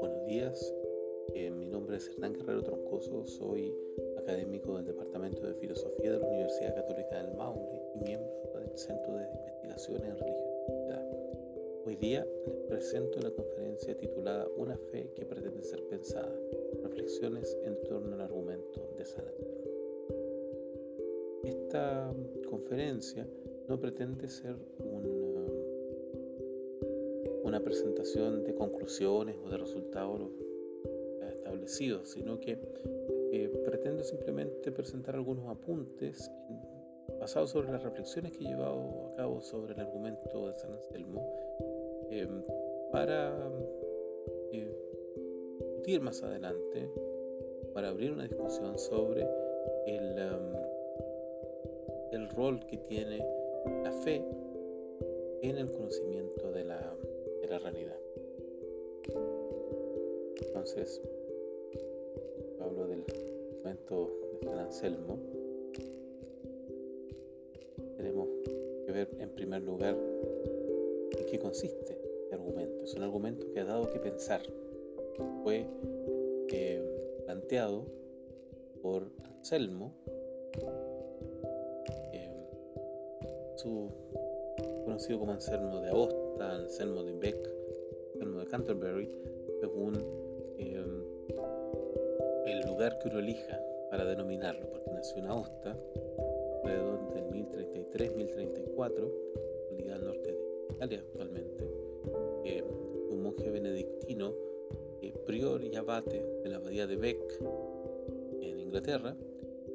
Buenos días, eh, mi nombre es Hernán Guerrero Troncoso, soy académico del Departamento de Filosofía de la Universidad Católica del Maule y miembro del Centro de Investigaciones en Religiosidad. Hoy día les presento una conferencia titulada Una fe que pretende ser pensada, reflexiones en torno al argumento de San Esta conferencia no pretende ser una presentación de conclusiones o de resultados establecidos, sino que eh, pretende simplemente presentar algunos apuntes basados sobre las reflexiones que he llevado a cabo sobre el argumento de San Anselmo Em, para eh, discutir más adelante, para abrir una discusión sobre el, em, el rol que tiene la fe en el conocimiento de la, de la realidad. Entonces, hablo del momento de San Anselmo. Tenemos que ver en primer lugar en qué consiste argumento. Es un argumento que ha dado que pensar. Fue eh, planteado por Anselmo, eh, su, conocido como Anselmo de Aosta, Anselmo de Beck, Anselmo de Canterbury, según eh, el lugar que uno elija para denominarlo, porque nació en Aosta, alrededor del 1033-1034, al norte de Italia actualmente un monje benedictino, eh, prior y abate de la abadía de Beck en Inglaterra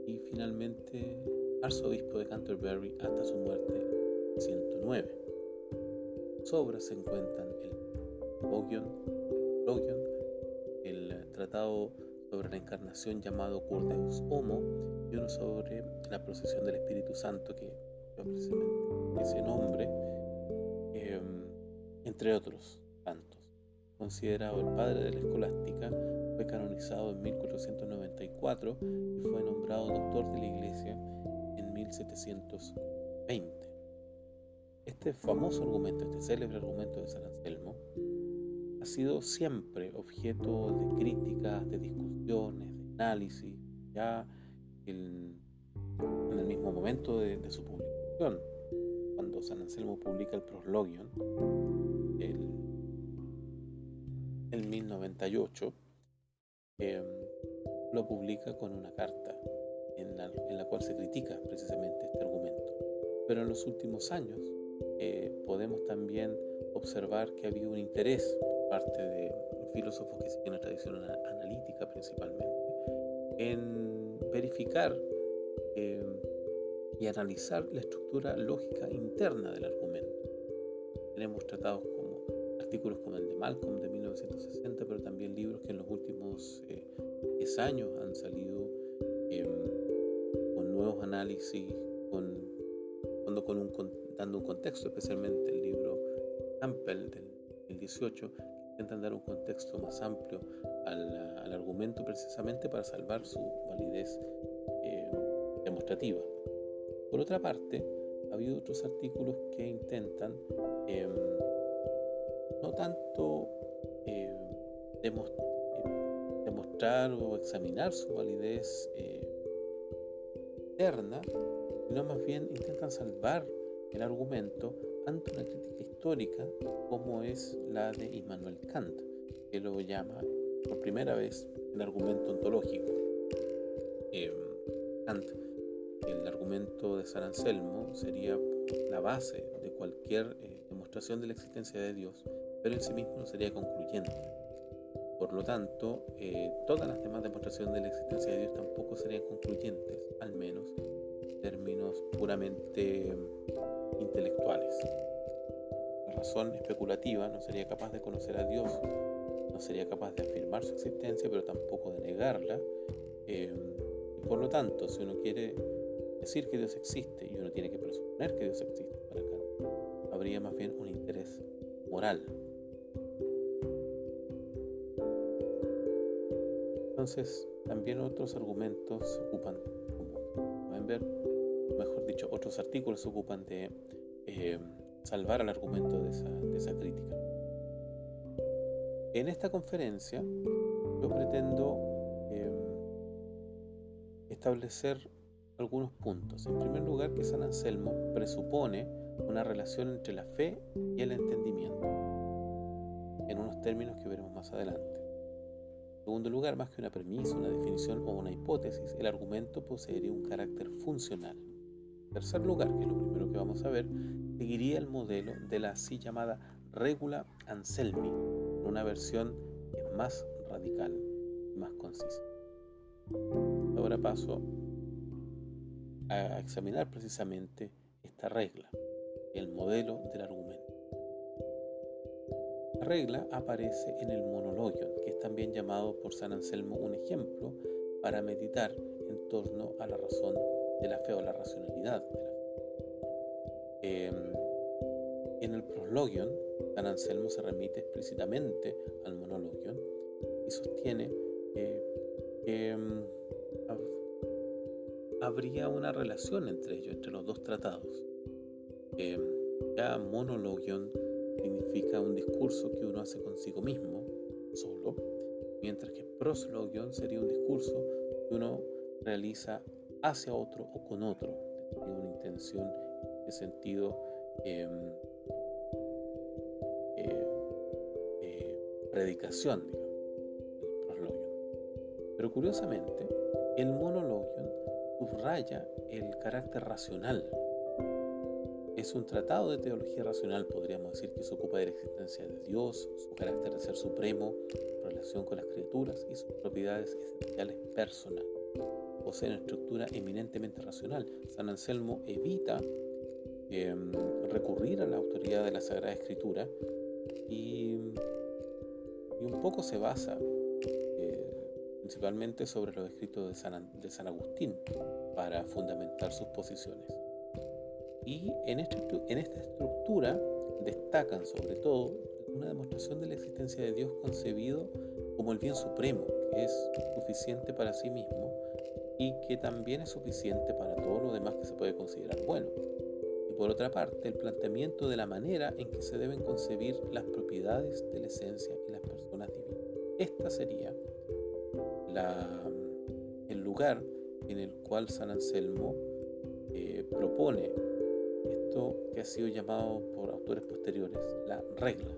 y finalmente arzobispo de Canterbury hasta su muerte en 109. Obras se encuentran el Logion, el tratado sobre la encarnación llamado Curdeus Homo y uno sobre la procesión del Espíritu Santo que ese nombre entre otros tantos. Considerado el padre de la escolástica, fue canonizado en 1494 y fue nombrado doctor de la Iglesia en 1720. Este famoso argumento, este célebre argumento de San Anselmo, ha sido siempre objeto de críticas, de discusiones, de análisis, ya en, el mismo momento de, su publicación cuando San Anselmo publica el Proslogion, el, el 1098, em, lo publica con una carta en la, en la, cual se critica precisamente este argumento. Pero en los últimos años eh, podemos también observar que ha habido un interés por parte de filósofos que siguen la tradición analítica principalmente en verificar eh, y analizar la estructura lógica interna del argumento. Tenemos tratados como artículos como el de Malcolm de 1960, pero también libros que en los últimos 10 eh, años han salido em, con nuevos análisis, con, con un, dando un contexto, especialmente el libro Campbell del 18, que intentan dar un contexto más amplio al, al argumento precisamente para salvar su validez eh, demostrativa. Por otra parte, ha habido otros artículos que intentan em, no tanto em, demostrar o examinar su validez eh, interna, sino más bien intentan salvar el argumento ante una crítica histórica como es la de Immanuel Kant, que lo llama por primera vez el argumento ontológico. Em, Kant el argumento de San Anselmo sería la base de cualquier eh, demostración de la existencia de Dios, pero en sí mismo no sería concluyente. Por lo tanto, eh, todas las demás demostraciones de la existencia de Dios tampoco serían concluyentes, al menos en términos puramente intelectuales. La razón especulativa no sería capaz de conocer a Dios, no sería capaz de afirmar su existencia, pero tampoco de negarla. Eh, por lo tanto, si uno quiere decir que Dios existe y uno tiene que presuponer que Dios existe para acá, habría más bien un interés moral. Entonces, también otros argumentos ocupan, como pueden ver, dicho, otros artículos se ocupan de eh, salvar al argumento de esa, crítica. En esta conferencia yo pretendo em, establecer algunos puntos. En primer lugar, que San Anselmo presupone una relación entre la fe y el entendimiento, en unos términos que veremos más adelante. En segundo lugar, más que una premisa, una definición o una hipótesis, el argumento poseería un carácter funcional. Tercer lugar, que es lo primero que vamos a ver, seguiría el modelo de la así llamada regula Anselmi, una versión más radical más concisa. Ahora paso a examinar precisamente esta regla, el modelo del argumento. La regla aparece en el monologion, que es también llamado por San Anselmo un ejemplo para meditar en torno a la razón de la fe o la racionalidad de la fe. Em, en el proslogion, San Anselmo se remite explícitamente al monologion y sostiene que em, habría una relación entre ellos, entre los dos tratados. Eh, ya monologion significa un discurso que uno hace consigo mismo, solo, mientras que proslogion sería un discurso que uno realiza hacia otro o con otro. Tiene una intención de sentido em, eh, de predicación, digamos. Pero curiosamente, el monologion subraya el carácter racional. Es un tratado de teología racional, podríamos decir, que se ocupa de la existencia de Dios, su carácter de ser supremo, su relación con las criaturas y sus propiedades esenciales personales. Posee una estructura eminentemente racional. San Anselmo evita em, recurrir a la autoridad de la Sagrada Escritura y, un poco se basa principalmente sobre los escritos de San, de San Agustín, para fundamentar sus posiciones. Y en, este, en esta estructura destacan sobre todo una demostración de la existencia de Dios concebido como el bien supremo, que es suficiente para sí mismo y que también es suficiente para todo lo demás que se puede considerar bueno. Y por otra parte, el planteamiento de la manera en que se deben concebir las propiedades de la esencia y las personas divinas. Esta sería el lugar en el cual San Anselmo eh, propone esto que ha sido llamado por autores posteriores la regla.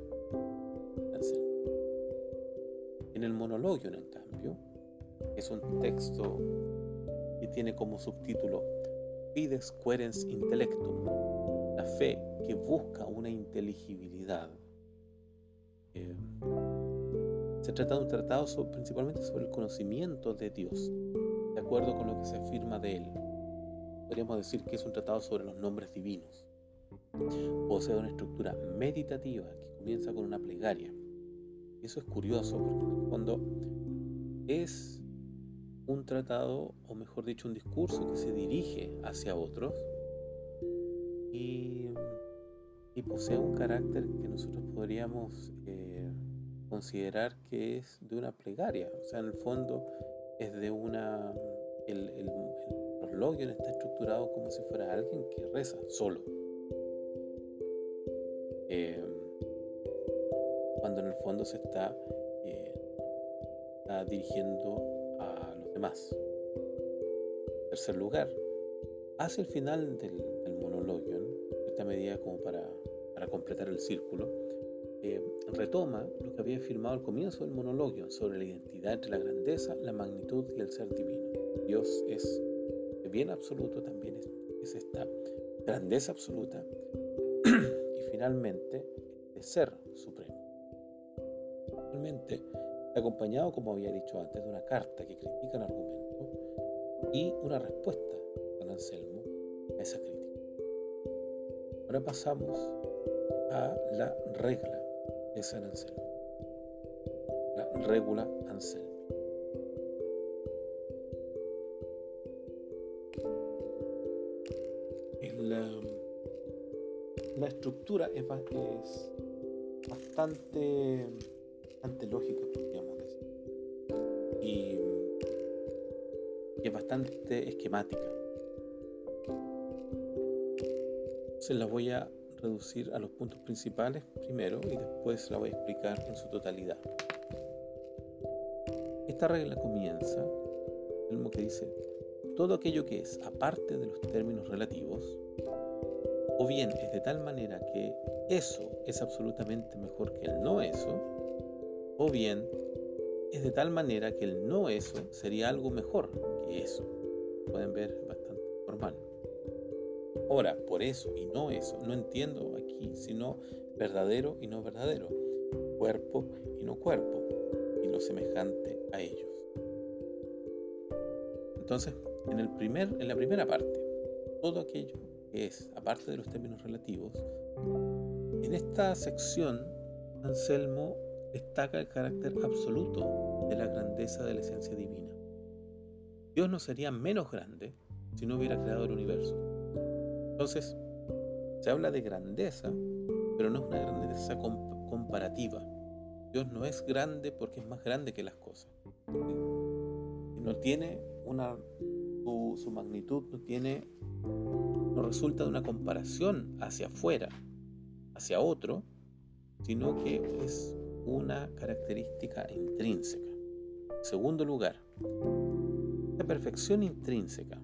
En el monologio, en cambio, es un texto tiene como subtítulo Fides querens intellectum, la fe que busca una inteligibilidad. Eh, se trata de un tratado principalmente sobre el conocimiento de Dios, de acuerdo con lo que se afirma de él. Podríamos decir que es un tratado sobre los nombres divinos. Posee una estructura meditativa que comienza con una plegaria. Eso es curioso porque en el fondo es un tratado, o mejor dicho, un discurso que se dirige hacia otros y, posee un carácter que nosotros podríamos eh, considerar que es de una plegaria, o sea, en el fondo es de una... El, el, el está estructurado como si fuera alguien que reza solo. Eh, cuando en el fondo se está, eh, dirigiendo demás. En tercer lugar, hacia el final del, del monologio, esta medida como para, para completar el círculo, eh, retoma lo que había afirmado al comienzo del monologio sobre la identidad entre la grandeza, la magnitud y el ser divino. Dios es bien absoluto, también es, esta grandeza absoluta y finalmente de ser supremo. Finalmente, acompañado, como había dicho antes, de una carta que critica el argumento y una respuesta de Anselmo a esa crítica. Ahora pasamos a la regla de San Anselmo, la regula Anselmi. La, la estructura es, es bastante, bastante lógica, podríamos decir, y, y es bastante esquemática. Se la voy a reducir a los puntos principales primero y después la voy a explicar en su totalidad. Esta regla comienza, el que dice, todo aquello que es aparte de los términos relativos, o bien es de tal manera que eso es absolutamente mejor que el no eso, o bien es de tal manera que el no eso sería algo mejor que eso. Pueden ver, bastante formal. Ahora, por eso y no eso, no entiendo aquí sino verdadero y no verdadero, cuerpo y no cuerpo, y lo semejante a ellos. Entonces, en, el primer, en la primera parte, todo aquello que es, aparte de los términos relativos, en esta sección, Anselmo destaca el carácter absoluto de la grandeza de la esencia divina. Dios no sería menos grande si no hubiera creado el universo. Entonces, se habla de grandeza, pero no es una grandeza comparativa. Dios no es grande porque es más grande que las cosas. No tiene una su, magnitud no tiene no resulta de una comparación hacia afuera, hacia otro, sino que es una característica intrínseca. segundo lugar, la perfección intrínseca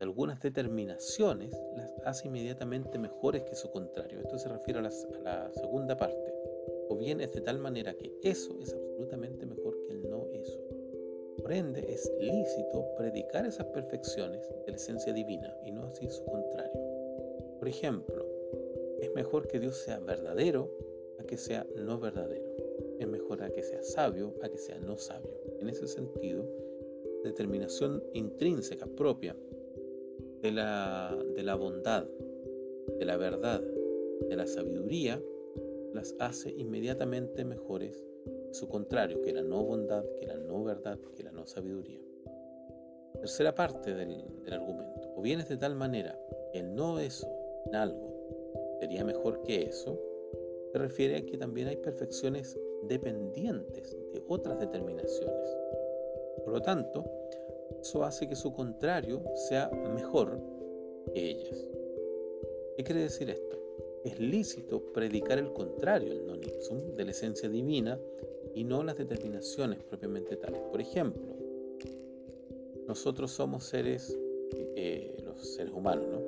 algunas determinaciones las hace inmediatamente mejores que su contrario. Esto se refiere a, la segunda parte. O bien es de tal manera que eso es absolutamente mejor que el no eso. Por ende, es lícito predicar esas perfecciones de la esencia divina y no así su contrario. Por ejemplo, es mejor que Dios sea verdadero a que sea no verdadero. Es mejor a que sea sabio a que sea no sabio. En ese sentido, determinación intrínseca propia de la, de la bondad, de la verdad, de la sabiduría, las hace inmediatamente mejores su contrario, que la no bondad, que la no verdad, que la no sabiduría. Tercera parte del, argumento. O bien es de tal manera que el no eso en algo sería mejor que eso, se refiere a que también hay perfecciones dependientes de otras determinaciones. Por lo tanto, eso hace que su contrario sea mejor que ellas. ¿Qué quiere decir esto? Es lícito predicar el contrario, el non de la esencia divina y no las determinaciones propiamente tales. Por ejemplo, nosotros somos seres, eh, los seres humanos, ¿no?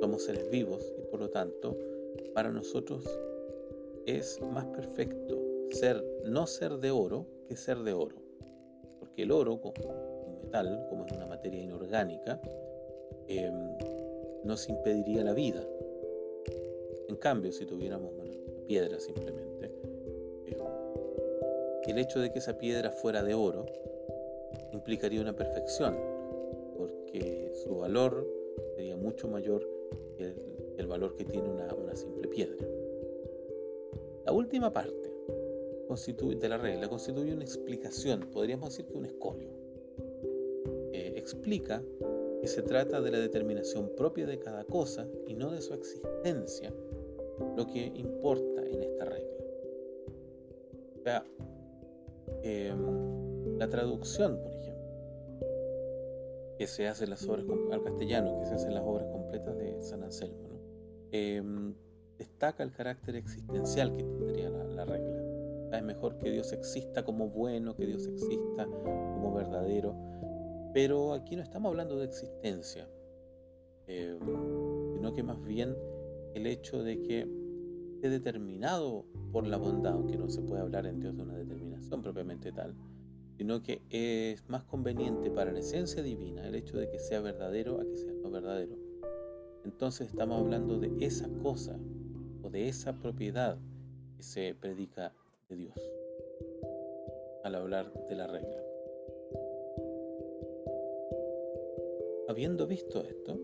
Somos seres vivos y por lo tanto, para nosotros es más perfecto ser, no ser de oro que ser de oro. Porque el oro, como es una materia inorgánica, em, nos impediría la vida. En cambio, si tuviéramos una piedra simplemente, em, el hecho de que esa piedra fuera de oro implicaría una perfección, porque su valor sería mucho mayor que el, valor que tiene una simple piedra. La última parte de la regla constituye una explicación, podríamos decir que un escolio explica que se trata de la determinación propia de cada cosa y no de su existencia, lo que importa en esta regla. O sea, em, la traducción, por ejemplo, que se hace en las obras al castellano, que se hace en las obras completas de San Anselmo, em, destaca el carácter existencial que tendría la regla. Es mejor que Dios exista como bueno, que Dios exista como verdadero, pero aquí no estamos hablando de existencia, eh, sino que más bien el hecho de que esté determinado por la bondad, aunque no se puede hablar en Dios de una determinación propiamente tal, sino que es más conveniente para la esencia divina el hecho de que sea verdadero a que sea no verdadero. Entonces estamos hablando de esa cosa de esa propiedad que se predica de Dios al hablar de la regla. Habiendo visto esto,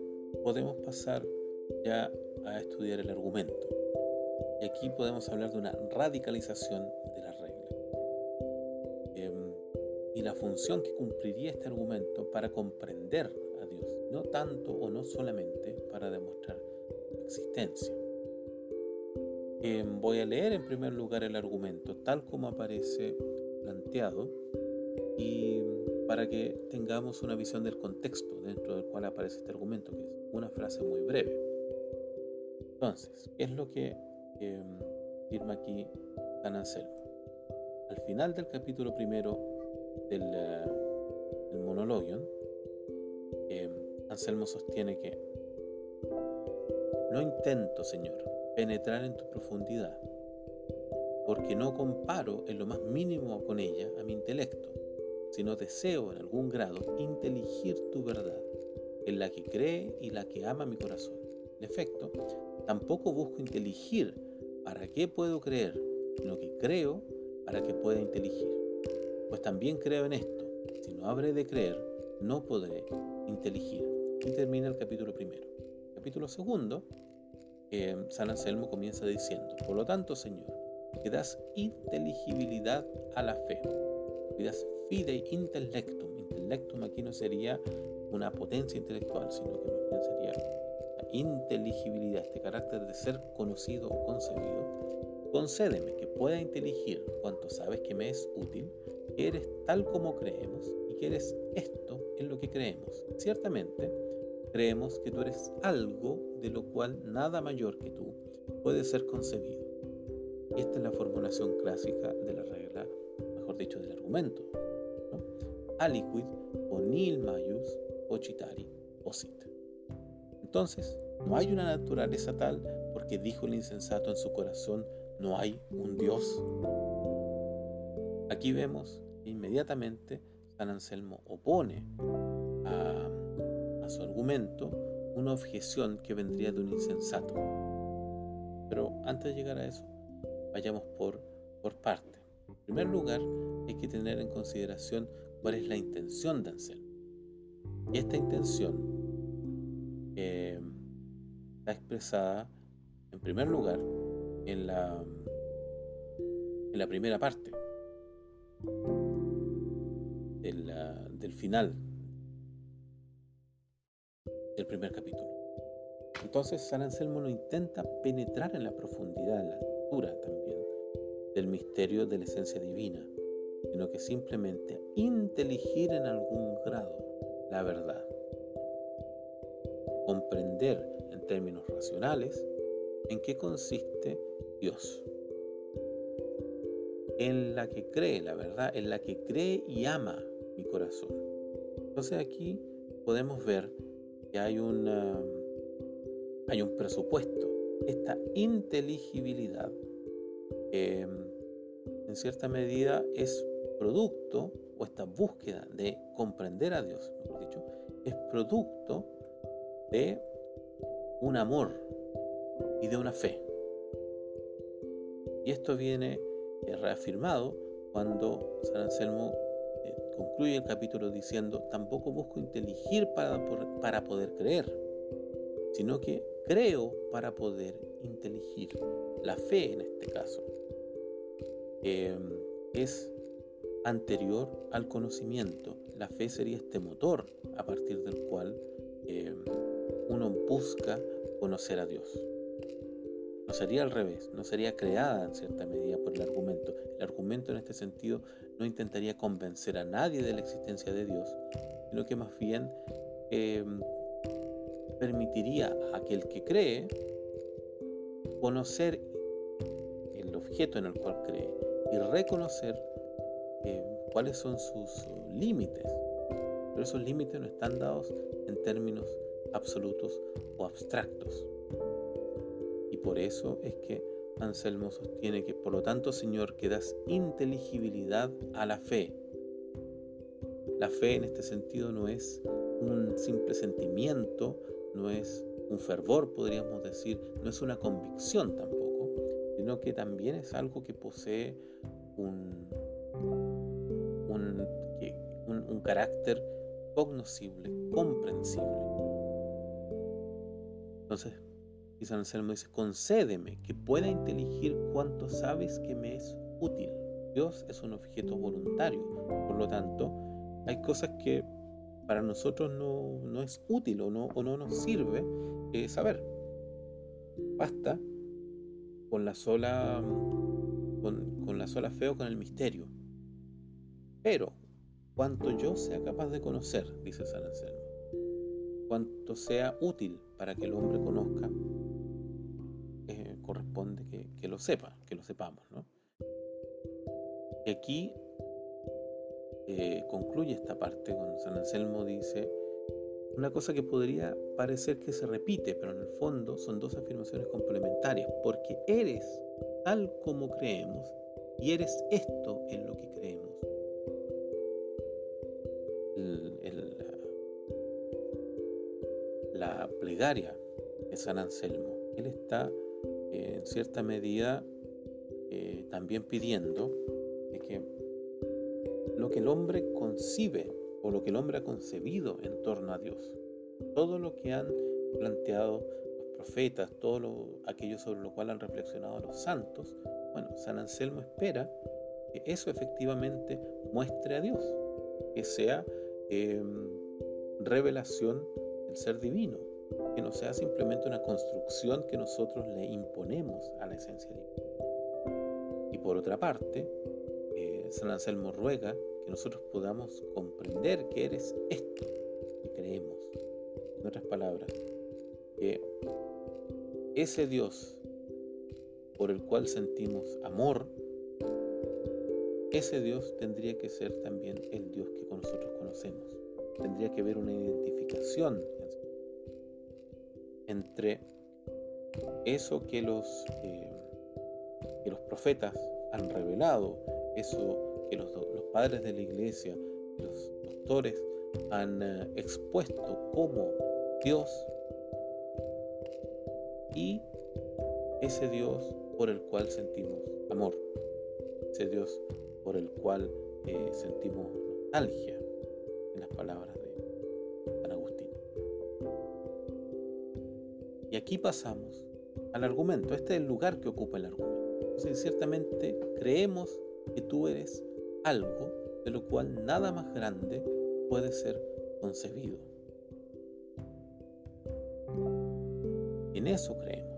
podemos pasar ya a estudiar el argumento. Y aquí podemos hablar de una radicalización de la regla. Em, y la función que cumpliría este argumento para comprender a Dios, no tanto o no solamente para demostrar su existencia. Em, voy a leer en primer lugar el argumento tal como aparece planteado y para que tengamos una visión del contexto dentro del cual aparece este argumento, que es una frase muy breve. Entonces, ¿qué es lo que em, firma aquí San Anselmo? Al final del capítulo primero del, uh, del em, Anselmo sostiene que no intento, Señor, penetrar en tu profundidad, porque no comparo en lo más mínimo con ella a mi intelecto, sino deseo en algún grado inteligir tu verdad, en la que cree y la que ama mi corazón. En efecto, tampoco busco inteligir para qué puedo creer, sino que creo para que pueda inteligir. Pues también creo en esto, si no habré de creer, no podré inteligir. Y termina el capítulo primero. Capítulo segundo, eh, San Anselmo comienza diciendo, por lo tanto, Señor, que das inteligibilidad a la fe, que das fide intellectum. Intellectum aquí no sería una potencia intelectual, sino que más bien sería la inteligibilidad, este carácter de ser conocido o concebido. Concédeme que pueda inteligir cuanto sabes que me es útil, que eres tal como creemos y que eres esto en lo que creemos. Ciertamente, creemos que tú eres algo de lo cual nada mayor que tú puede ser concebido. Esta es la formulación clásica de la regla, mejor dicho, del argumento. ¿no? Aliquid o nil maius ocitari osit. Entonces, no hay una naturaleza tal porque dijo el insensato en su corazón, no hay un Dios. Aquí vemos que inmediatamente San Anselmo opone a su argumento una objeción que vendría de un insensato. Pero antes de llegar a eso, vayamos por, por parte. En primer lugar, hay que tener en consideración cuál es la intención de Anselmo. Y esta intención eh, está expresada, en primer lugar, en la, en la primera parte del, del final del primer capítulo. Entonces San Anselmo no intenta penetrar en la profundidad, en la altura también, del misterio de la esencia divina, sino que simplemente inteligir en algún grado la verdad. Comprender en términos racionales en qué consiste Dios. En la que cree la verdad, en la que cree y ama mi corazón. Entonces aquí podemos ver hay, hay un presupuesto, esta inteligibilidad em, en cierta medida es producto, o esta búsqueda de comprender a Dios, mejor dicho, es producto de un amor y de una fe. Y esto viene eh, reafirmado cuando San Anselmo concluye el capítulo diciendo, tampoco busco inteligir para, para poder creer, sino que creo para poder inteligir. La fe en este caso em, es anterior al conocimiento. La fe sería este motor a partir del cual em, uno busca conocer a Dios. No sería al revés, no sería creada en cierta medida por el argumento. El argumento en este sentido no intentaría convencer a nadie de la existencia de Dios, sino que más bien em, permitiría a aquel que cree conocer el objeto en el cual cree y reconocer em, cuáles son sus límites. Pero esos límites no están dados en términos absolutos o abstractos por eso es que Anselmo sostiene que, por lo tanto, Señor, que das inteligibilidad a la fe. La fe en este sentido no es un simple sentimiento, no es un fervor, podríamos decir, no es una convicción tampoco, sino que también es algo que posee un, un, un carácter cognoscible, comprensible. Entonces, y San Anselmo dice, concédeme que pueda inteligir cuanto sabes que me es útil. Dios es un objeto voluntario, por lo tanto, hay cosas que para nosotros no, es útil o no, o no nos sirve eh, saber. Basta con la sola con, con la sola fe o con el misterio. Pero cuanto yo sea capaz de conocer, dice San Anselmo, cuanto sea útil para que el hombre conozca, corresponde que, lo sepa, que lo sepamos. ¿no? Y aquí eh, concluye esta parte cuando San Anselmo dice una cosa que podría parecer que se repite, pero en el fondo son dos afirmaciones complementarias, porque eres tal como creemos y eres esto en lo que creemos. la plegaria de San Anselmo, él está en cierta medida eh, también pidiendo que lo que el hombre concibe o lo que el hombre ha concebido en torno a Dios, todo lo que han planteado los profetas, todo aquello sobre lo cual han reflexionado los santos, bueno, San Anselmo espera que eso efectivamente muestre a Dios, que sea em, revelación del ser divino, que no sea simplemente una construcción que nosotros le imponemos a la esencia divina. Y por otra parte, eh, San Anselmo ruega que nosotros podamos comprender que eres esto que creemos. En otras palabras, que ese Dios por el cual sentimos amor, ese Dios tendría que ser también el Dios que nosotros conocemos. Tendría que haber una identificación entre eso que los, eh, que los profetas han revelado, eso que los, padres de la iglesia, los doctores han eh, expuesto como Dios y ese Dios por el cual sentimos amor, ese Dios por el cual eh, sentimos nostalgia, en las palabras aquí pasamos al argumento, este es el lugar que ocupa el argumento. Ciertamente creemos que tú eres algo de lo cual nada más grande puede ser concebido. En eso creemos.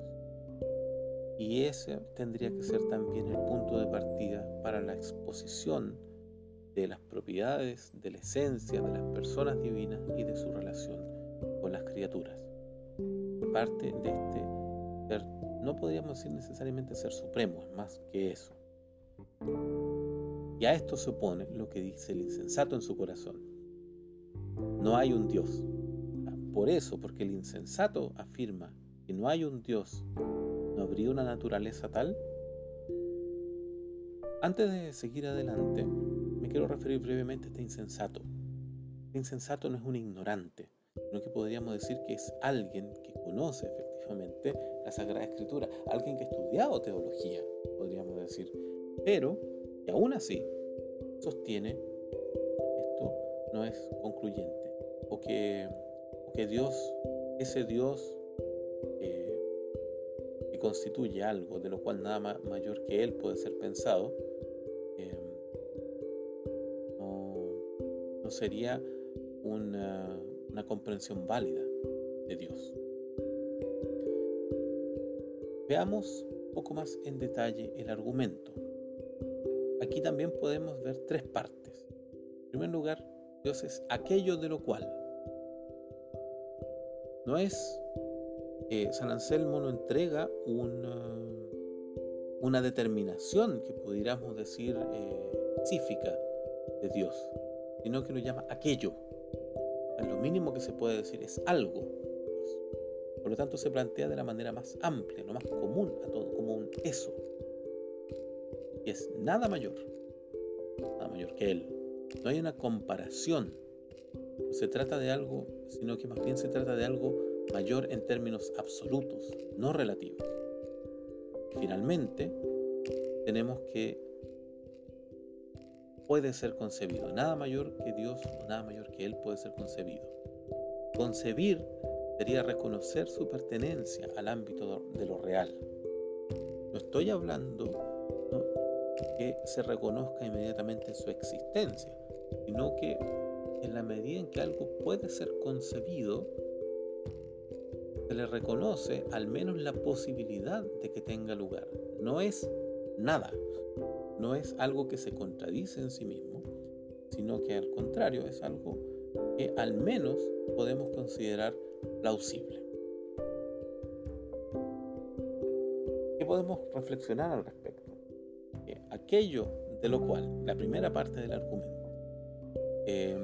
Y ese tendría que ser también el punto de partida para la exposición de las propiedades, de la esencia de las personas divinas y de su relación con las criaturas. Parte de este ser, no podríamos decir necesariamente ser supremo, es más que eso. Y a esto se opone lo que dice el insensato en su corazón. No hay un Dios. Por eso, porque el insensato afirma que no hay un Dios ¿No habría una naturaleza tal? Antes de seguir adelante, me quiero referir brevemente a este insensato. Este insensato no es un ignorante, sino que podríamos decir que es alguien que conoce efectivamente la Sagrada Escritura, alguien que ha estudiado teología, podríamos decir, pero que aún así sostiene esto no es concluyente, o que, que Dios, ese Dios constituye algo de lo cual nada mayor que Él puede ser pensado, em, no, sería una, una comprensión válida de Dios. Veamos un poco más en detalle el argumento. Aquí también podemos ver tres partes. En primer lugar, Dios es aquello de lo cual. No es San Anselmo nos entrega una, una determinación que pudiéramos decir eh, específica de Dios, sino que lo llama aquello. Lo mínimo que se puede decir es algo. Por lo tanto, se plantea de la manera más amplia, lo más común a todo, como un eso. Y es nada mayor, nada mayor que Él. No hay una comparación. No se trata de algo, sino que más bien se trata de algo mayor en términos absolutos, no relativos. Finalmente, tenemos que puede ser concebido. Nada mayor que Dios o nada mayor que Él puede ser concebido. Concebir sería reconocer su pertenencia al ámbito de lo real. No estoy hablando que se reconozca inmediatamente su existencia, sino que en la medida en que algo puede ser concebido, le reconoce al menos la posibilidad de que tenga lugar. No es nada, no es algo que se contradice en sí mismo, sino que al contrario es algo que al menos podemos considerar plausible. ¿Qué podemos reflexionar al respecto? aquello de lo cual la primera parte del argumento eh,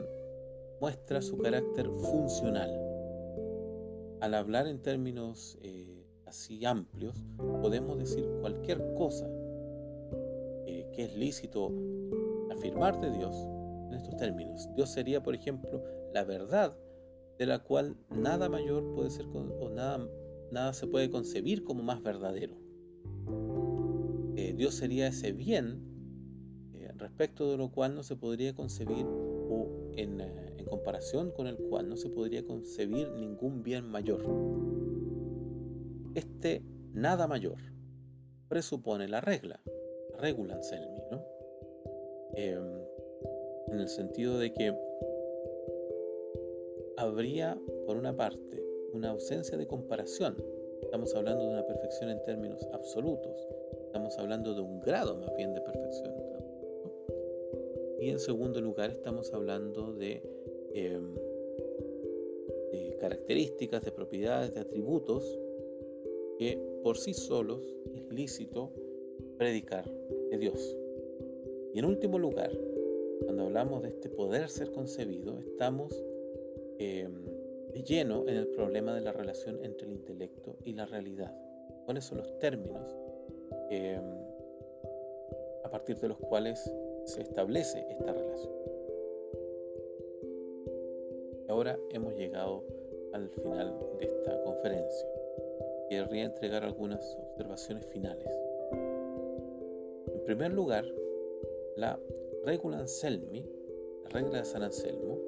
muestra su carácter funcional. Al hablar en términos eh, así amplios, podemos decir cualquier cosa eh, es lícito afirmar de Dios en estos términos. Dios sería, por ejemplo, la verdad de la cual nada mayor puede ser o nada, nada se puede concebir como más verdadero. Dios sería ese bien respecto de lo cual no se podría concebir o en, eh, en, comparación con el cual no se podría concebir ningún bien mayor. Este nada mayor presupone la regla, la regula Anselmi, ¿no? Em, en el sentido de que habría, por una parte, una ausencia de comparación. Estamos hablando de una perfección en términos absolutos. Estamos hablando de un grado más bien de perfección. Y en segundo lugar estamos hablando de, em, de características, de propiedades, de atributos que por sí solos es lícito predicar de Dios. Y en último lugar, cuando hablamos de este poder ser concebido, estamos eh, de lleno en el problema de la relación entre el intelecto y la realidad. ¿Cuáles son los términos em, a partir de los cuales se establece esta relación. Ahora hemos llegado al final de esta conferencia. Querría entregar algunas observaciones finales. Primer lugar, la regula Anselmi, la regla de San Anselmo,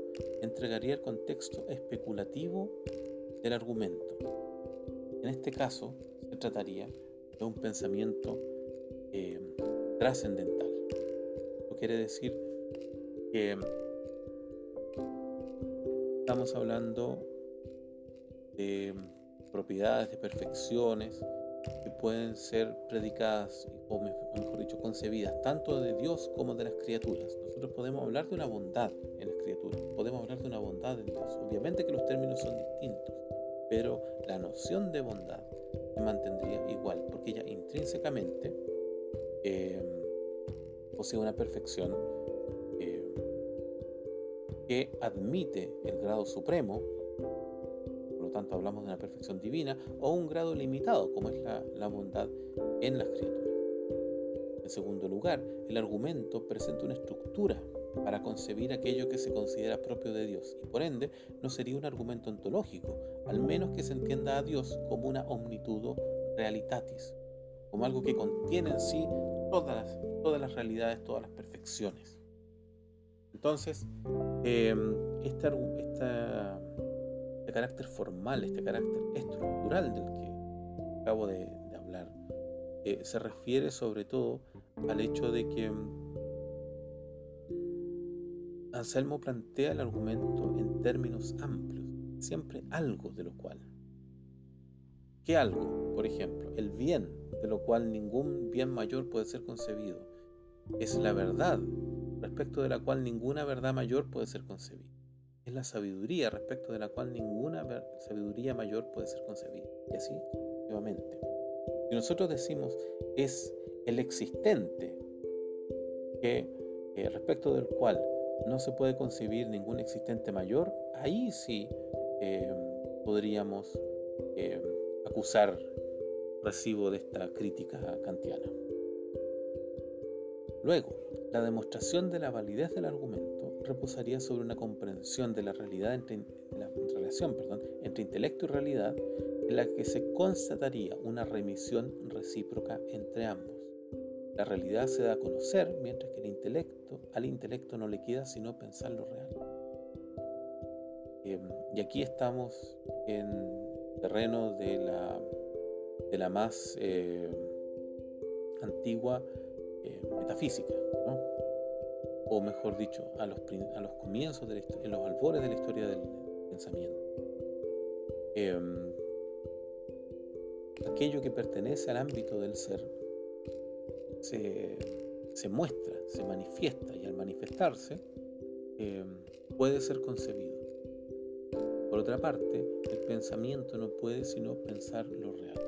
entregaría el contexto especulativo del argumento. En este caso, se trataría de un pensamiento eh, trascendental quiere decir que estamos hablando de propiedades, de perfecciones que pueden ser predicadas, o mejor dicho, concebidas tanto de Dios como de las criaturas. Nosotros podemos hablar de una bondad en las criaturas, podemos hablar de una bondad en Dios. Obviamente que los términos son distintos, pero la noción de bondad se mantendría igual, porque ella intrínsecamente eh, posee una perfección eh, que admite el grado supremo, tanto hablamos de una perfección divina, o un grado limitado, como es la, bondad en las criaturas. En segundo lugar, el argumento presenta una estructura para concebir aquello que se considera propio de Dios y por ende no sería un argumento ontológico, al menos que se entienda a Dios como una omnitudo realitatis, como algo que contiene en sí todas las, realidades, todas las perfecciones. Entonces, em, este, este, carácter formal, este carácter estructural del que acabo de, hablar, eh, se refiere sobre todo al hecho de que em, Anselmo plantea el argumento en términos amplios, siempre algo de lo cual. ¿Qué algo? Por ejemplo, el bien de lo cual ningún bien mayor puede ser concebido. Es la verdad, respecto de la cual ninguna verdad mayor puede ser concebida. Es la sabiduría, respecto de la cual ninguna sabiduría mayor puede ser concebida. Y así, nuevamente. Si nosotros decimos es el existente, que eh, respecto del cual no se puede concebir ningún existente mayor, ahí sí eh, podríamos eh, acusar recibo de esta crítica kantiana. Luego, la demostración de la validez del argumento reposaría sobre una comprensión de la realidad entre, la relación perdón, entre intelecto y realidad en la que se constataría una remisión recíproca entre ambos. La realidad se da a conocer mientras que el intelecto, al intelecto no le queda sino pensar lo real. Em, y aquí estamos en terreno de la de la más eh, antigua eh, metafísica, o mejor dicho, a los, a los comienzos, de en los albores de la historia del pensamiento. Em, aquello que pertenece al ámbito del ser se, se muestra, se manifiesta y al manifestarse em, puede ser concebido. Por otra parte, el pensamiento no puede sino pensar lo real.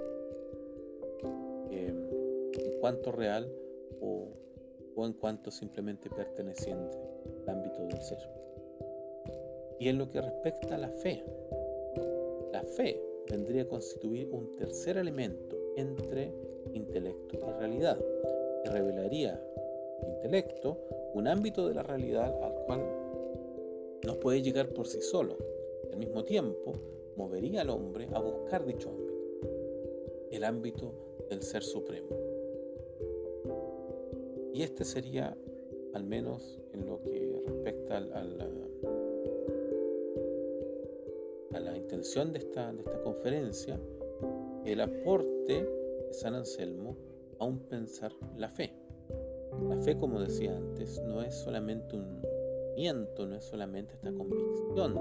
em, en cuanto real en cuanto simplemente perteneciente al ámbito del ser. Y en lo que respecta a la fe, la fe vendría a constituir un tercer elemento entre intelecto y realidad, que revelaría intelecto un ámbito de la realidad al cual no puede llegar por sí solo. Al mismo tiempo, movería al hombre a buscar dicho ámbito, el ámbito del ser supremo. Y este sería, al menos en lo que respecta a la, a la intención de esta, de esta conferencia, el aporte de San Anselmo a un pensar la fe. La fe, como decía antes, no es solamente un miento, no es solamente esta convicción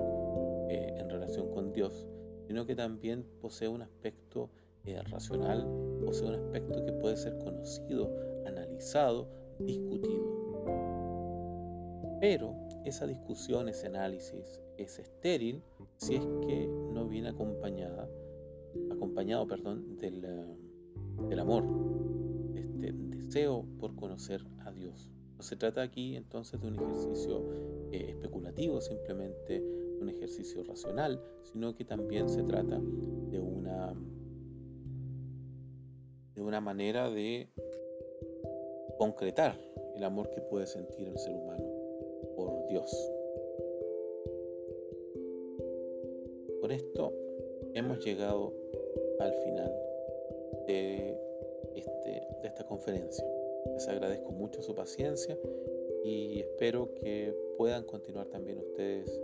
eh, en relación con Dios, sino que también posee un aspecto eh, racional, posee un aspecto que puede ser conocido, analizado, discutido. Pero esa discusión, ese análisis es estéril si es que no viene acompañada, acompañado perdón, del, eh, del amor, este deseo por conocer a Dios. No se trata aquí entonces de un ejercicio eh, especulativo, simplemente un ejercicio racional, sino que también se trata de una, de una manera de concretar el amor que puede sentir el ser humano por Dios. Por esto hemos llegado al final de este, de esta conferencia. Les agradezco mucho su paciencia y espero que puedan continuar también ustedes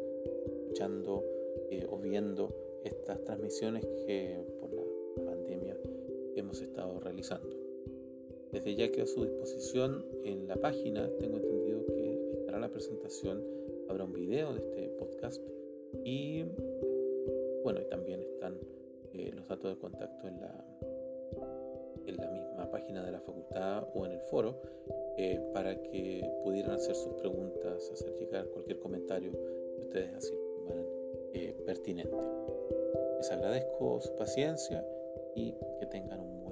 escuchando eh, o viendo estas transmisiones que por la pandemia hemos estado realizando. Desde ya que a su disposición en la página tengo entendido que estará la presentación, habrá un video de este podcast y bueno, y también están eh, los datos de contacto en la, en la misma página de la facultad o en el foro eh, para que pudieran hacer sus preguntas, hacer llegar cualquier comentario que ustedes así estimaran eh, pertinente. Les agradezco su paciencia y que tengan un